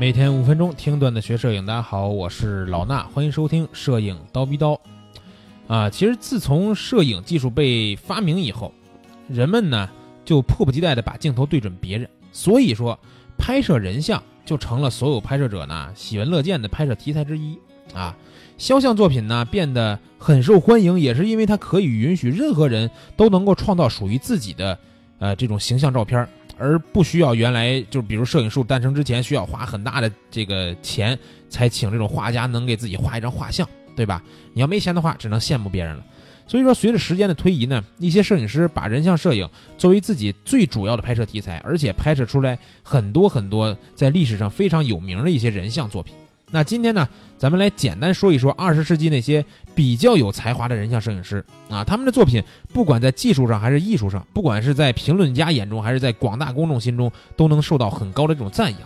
每天五分钟听段子学摄影，大家好，我是老衲，欢迎收听摄影刀逼刀。啊，其实自从摄影技术被发明以后，人们呢就迫不及待的把镜头对准别人，所以说拍摄人像就成了所有拍摄者呢喜闻乐见的拍摄题材之一啊。肖像作品呢变得很受欢迎，也是因为它可以允许任何人都能够创造属于自己的呃这种形象照片。而不需要原来就比如摄影术诞生之前需要花很大的这个钱才请这种画家能给自己画一张画像，对吧？你要没钱的话，只能羡慕别人了。所以说，随着时间的推移呢，一些摄影师把人像摄影作为自己最主要的拍摄题材，而且拍摄出来很多很多在历史上非常有名的一些人像作品。那今天呢，咱们来简单说一说二十世纪那些比较有才华的人像摄影师啊，他们的作品不管在技术上还是艺术上，不管是在评论家眼中还是在广大公众心中，都能受到很高的这种赞扬。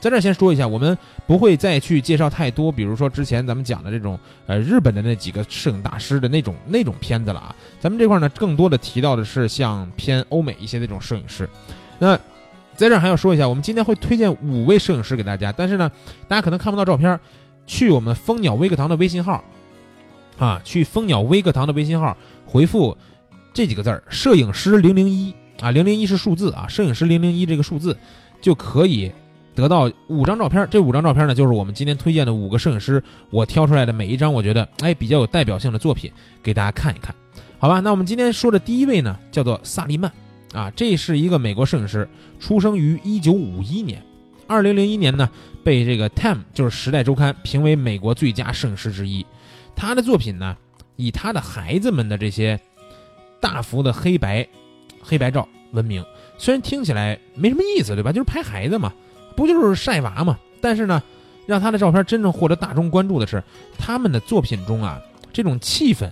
在这儿先说一下，我们不会再去介绍太多，比如说之前咱们讲的这种呃日本的那几个摄影大师的那种那种片子了啊。咱们这块呢，更多的提到的是像偏欧美一些那种摄影师，那。在这儿还要说一下，我们今天会推荐五位摄影师给大家，但是呢，大家可能看不到照片，去我们蜂鸟微课堂的微信号，啊，去蜂鸟微课堂的微信号回复这几个字儿“摄影师零零一”啊，零零一是数字啊，摄影师零零一这个数字就可以得到五张照片。这五张照片呢，就是我们今天推荐的五个摄影师，我挑出来的每一张我觉得哎比较有代表性的作品，给大家看一看，好吧？那我们今天说的第一位呢，叫做萨利曼。啊，这是一个美国摄影师，出生于一九五一年，二零零一年呢，被这个《Time》就是《时代周刊》评为美国最佳摄影师之一。他的作品呢，以他的孩子们的这些大幅的黑白黑白照闻名。虽然听起来没什么意思，对吧？就是拍孩子嘛，不就是晒娃嘛？但是呢，让他的照片真正获得大众关注的是，他们的作品中啊，这种气氛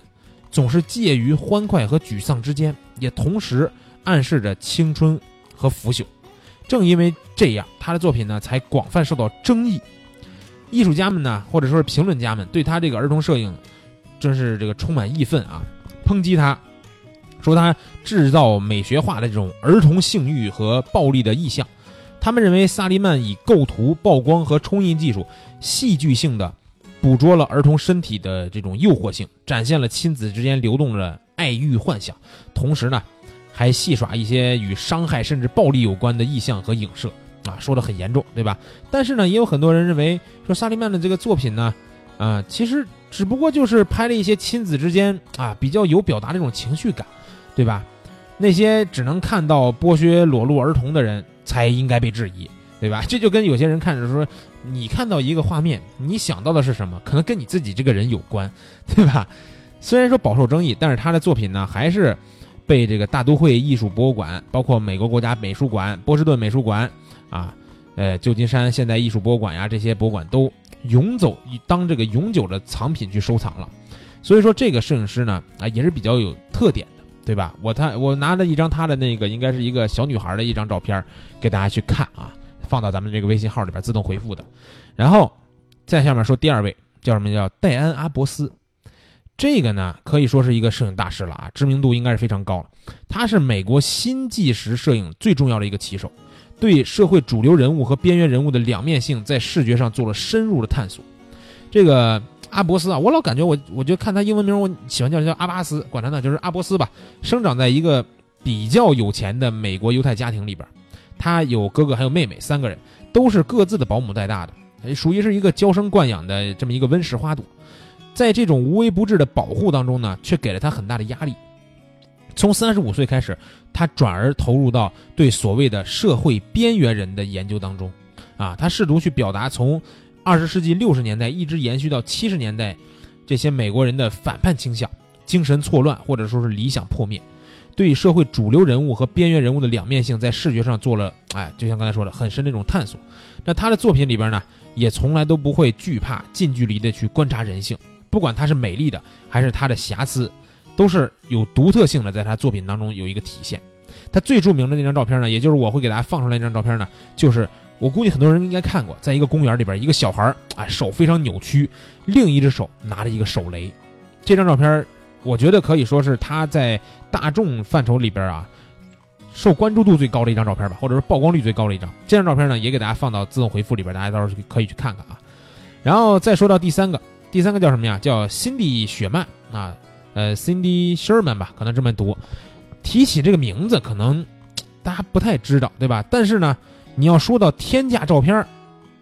总是介于欢快和沮丧之间，也同时。暗示着青春和腐朽，正因为这样，他的作品呢才广泛受到争议。艺术家们呢，或者说是评论家们，对他这个儿童摄影，真是这个充满义愤啊，抨击他，说他制造美学化的这种儿童性欲和暴力的意象。他们认为萨利曼以构图、曝光和冲印技术，戏剧性的捕捉了儿童身体的这种诱惑性，展现了亲子之间流动的爱欲幻想，同时呢。还戏耍一些与伤害甚至暴力有关的意象和影射啊，说的很严重，对吧？但是呢，也有很多人认为说萨利曼的这个作品呢，啊，其实只不过就是拍了一些亲子之间啊比较有表达这种情绪感，对吧？那些只能看到剥削裸露儿童的人才应该被质疑，对吧？这就跟有些人看着说，你看到一个画面，你想到的是什么？可能跟你自己这个人有关，对吧？虽然说饱受争议，但是他的作品呢，还是。被这个大都会艺术博物馆，包括美国国家美术馆、波士顿美术馆，啊，呃，旧金山现代艺术博物馆呀，这些博物馆都永走当这个永久的藏品去收藏了。所以说，这个摄影师呢，啊，也是比较有特点的，对吧？我他我拿了一张他的那个，应该是一个小女孩的一张照片，给大家去看啊，放到咱们这个微信号里边自动回复的。然后在下面说第二位叫什么？叫戴安·阿伯斯。这个呢，可以说是一个摄影大师了啊，知名度应该是非常高了。他是美国新纪实摄影最重要的一个旗手，对社会主流人物和边缘人物的两面性在视觉上做了深入的探索。这个阿伯斯啊，我老感觉我，我就看他英文名，我喜欢叫他叫阿巴斯，管他呢就是阿伯斯吧。生长在一个比较有钱的美国犹太家庭里边，他有哥哥还有妹妹，三个人都是各自的保姆带大的，属于是一个娇生惯养的这么一个温室花朵。在这种无微不至的保护当中呢，却给了他很大的压力。从三十五岁开始，他转而投入到对所谓的社会边缘人的研究当中。啊，他试图去表达从二十世纪六十年代一直延续到七十年代这些美国人的反叛倾向、精神错乱或者说是理想破灭，对社会主流人物和边缘人物的两面性在视觉上做了，哎，就像刚才说的很深的一种探索。那他的作品里边呢，也从来都不会惧怕近距离的去观察人性。不管它是美丽的，还是它的瑕疵，都是有独特性的，在他作品当中有一个体现。他最著名的那张照片呢，也就是我会给大家放出来那张照片呢，就是我估计很多人应该看过，在一个公园里边，一个小孩啊手非常扭曲，另一只手拿着一个手雷。这张照片，我觉得可以说是他在大众范畴里边啊，受关注度最高的一张照片吧，或者是曝光率最高的一张。这张照片呢，也给大家放到自动回复里边，大家到时候可以去看看啊。然后再说到第三个，第三个叫什么呀？叫辛迪·雪曼啊，呃，Cindy Sherman 吧，可能这么读。提起这个名字，可能大家不太知道，对吧？但是呢，你要说到天价照片，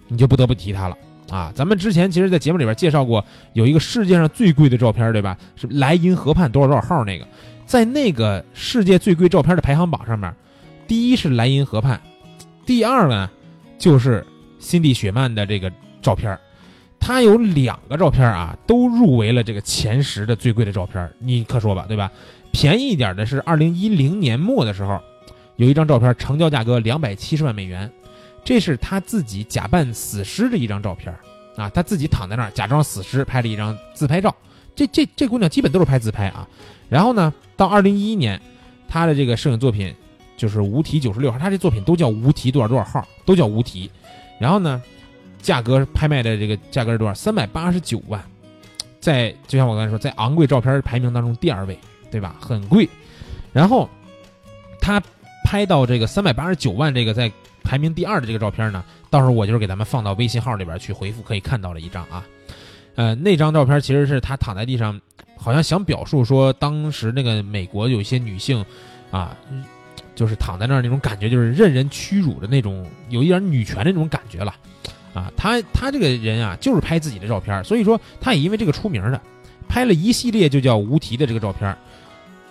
你就不得不提它了啊。咱们之前其实，在节目里边介绍过，有一个世界上最贵的照片，对吧？是莱茵河畔多少多少号那个，在那个世界最贵照片的排行榜上面，第一是莱茵河畔，第二呢就是辛蒂·雪曼的这个照片。他有两个照片啊，都入围了这个前十的最贵的照片，你可说吧，对吧？便宜一点的是二零一零年末的时候，有一张照片，成交价格两百七十万美元，这是他自己假扮死尸的一张照片啊，他自己躺在那儿假装死尸拍了一张自拍照。这这这姑娘基本都是拍自拍啊。然后呢，到二零一一年，他的这个摄影作品就是无题九十六号，他这作品都叫无题多少多少号，都叫无题。然后呢？价格拍卖的这个价格是多少？三百八十九万，在就像我刚才说，在昂贵照片排名当中第二位，对吧？很贵。然后他拍到这个三百八十九万这个在排名第二的这个照片呢，到时候我就是给咱们放到微信号里边去回复，可以看到了一张啊。呃，那张照片其实是他躺在地上，好像想表述说当时那个美国有一些女性啊，就是躺在那儿那种感觉，就是任人屈辱的那种，有一点女权的那种感觉了。啊，他他这个人啊，就是拍自己的照片，所以说他也因为这个出名的，拍了一系列就叫无题的这个照片，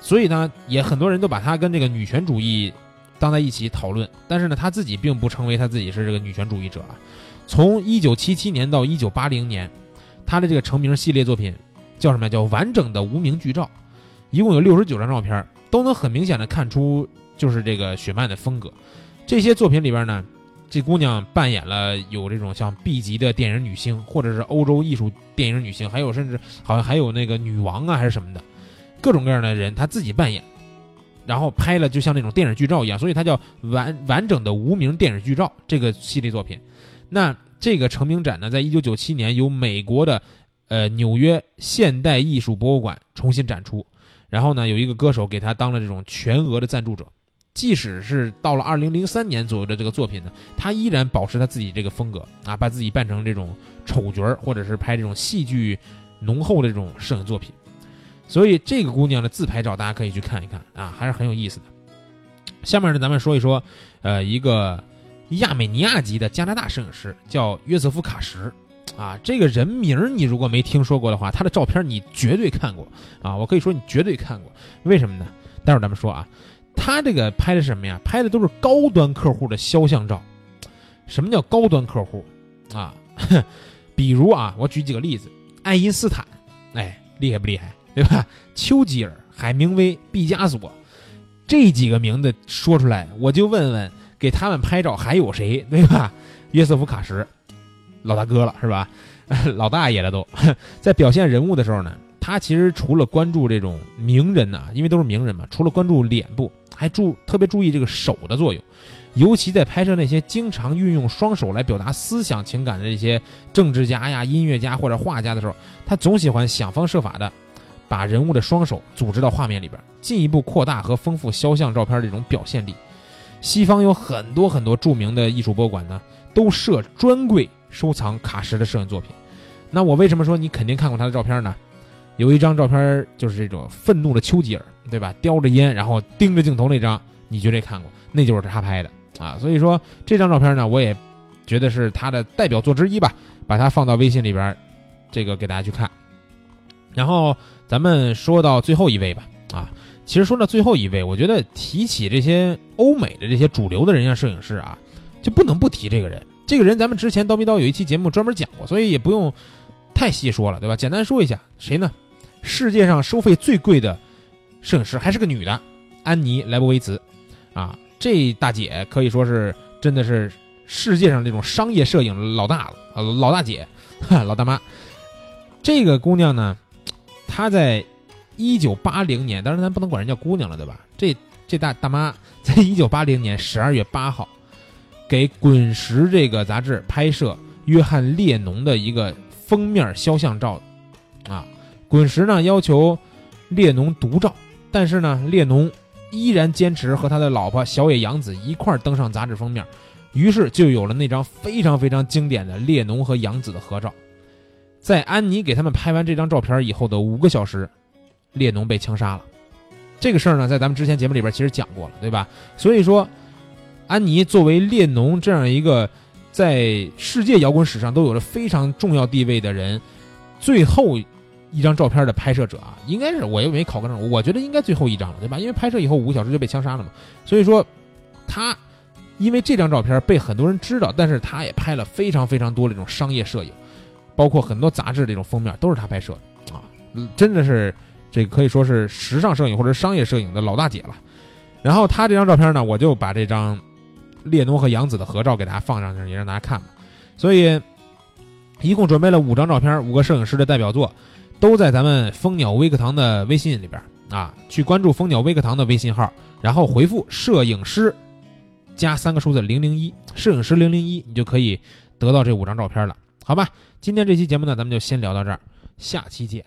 所以呢，也很多人都把他跟这个女权主义当在一起讨论，但是呢，他自己并不称为他自己是这个女权主义者啊。从一九七七年到一九八零年，他的这个成名系列作品叫什么？叫完整的无名剧照，一共有六十九张照片，都能很明显的看出就是这个雪曼的风格。这些作品里边呢。这姑娘扮演了有这种像 B 级的电影女星，或者是欧洲艺术电影女星，还有甚至好像还有那个女王啊，还是什么的，各种各样的人，她自己扮演，然后拍了就像那种电影剧照一样，所以它叫完完整的无名电影剧照这个系列作品。那这个成名展呢，在一九九七年由美国的呃纽约现代艺术博物馆重新展出，然后呢有一个歌手给他当了这种全额的赞助者。即使是到了二零零三年左右的这个作品呢，他依然保持他自己这个风格啊，把自己扮成这种丑角儿，或者是拍这种戏剧浓厚的这种摄影作品。所以这个姑娘的自拍照大家可以去看一看啊，还是很有意思的。下面呢，咱们说一说，呃，一个亚美尼亚籍的加拿大摄影师叫约瑟夫·卡什啊，这个人名你如果没听说过的话，他的照片你绝对看过啊，我可以说你绝对看过。为什么呢？待会儿咱们说啊。他这个拍的什么呀？拍的都是高端客户的肖像照。什么叫高端客户啊？比如啊，我举几个例子：爱因斯坦，哎，厉害不厉害？对吧？丘吉尔、海明威、毕加索，这几个名字说出来，我就问问，给他们拍照还有谁？对吧？约瑟夫·卡什，老大哥了，是吧？老大爷了都。在表现人物的时候呢，他其实除了关注这种名人呐，因为都是名人嘛，除了关注脸部。还注特别注意这个手的作用，尤其在拍摄那些经常运用双手来表达思想情感的这些政治家呀、音乐家或者画家的时候，他总喜欢想方设法的把人物的双手组织到画面里边，进一步扩大和丰富肖像照片这种表现力。西方有很多很多著名的艺术博物馆呢，都设专柜收藏卡什的摄影作品。那我为什么说你肯定看过他的照片呢？有一张照片就是这种愤怒的丘吉尔。对吧？叼着烟，然后盯着镜头那张，你绝对看过，那就是他拍的啊。所以说这张照片呢，我也觉得是他的代表作之一吧，把它放到微信里边，这个给大家去看。然后咱们说到最后一位吧，啊，其实说到最后一位，我觉得提起这些欧美的这些主流的人像摄影师啊，就不能不提这个人。这个人咱们之前刀逼刀有一期节目专门讲过，所以也不用太细说了，对吧？简单说一下，谁呢？世界上收费最贵的。摄影师还是个女的，安妮·莱博维茨，啊，这大姐可以说是真的是世界上这种商业摄影老大了，老大姐，老大妈。这个姑娘呢，她在一九八零年，当然咱不能管人叫姑娘了，对吧？这这大大妈在一九八零年十二月八号，给《滚石》这个杂志拍摄约翰列侬的一个封面肖像照，啊，《滚石》呢要求列侬独照。但是呢，列侬依然坚持和他的老婆小野洋子一块登上杂志封面，于是就有了那张非常非常经典的列侬和洋子的合照。在安妮给他们拍完这张照片以后的五个小时，列侬被枪杀了。这个事儿呢，在咱们之前节目里边其实讲过了，对吧？所以说，安妮作为列侬这样一个在世界摇滚史上都有着非常重要地位的人，最后一张照片的拍摄者啊，应该是我又没考个证，我觉得应该最后一张了，对吧？因为拍摄以后五个小时就被枪杀了嘛。所以说，他因为这张照片被很多人知道，但是他也拍了非常非常多的这种商业摄影，包括很多杂志这种封面都是他拍摄的啊，真的是。这可以说是时尚摄影或者商业摄影的老大姐了。然后他这张照片呢，我就把这张列侬和杨子的合照给大家放上去，也让大家看嘛所以一共准备了五张照片，五个摄影师的代表作，都在咱们蜂鸟微课堂的微信里边啊。去关注蜂鸟微课堂的微信号，然后回复“摄影师”加三个数字零零一，摄影师零零一，你就可以得到这五张照片了，好吧？今天这期节目呢，咱们就先聊到这儿，下期见。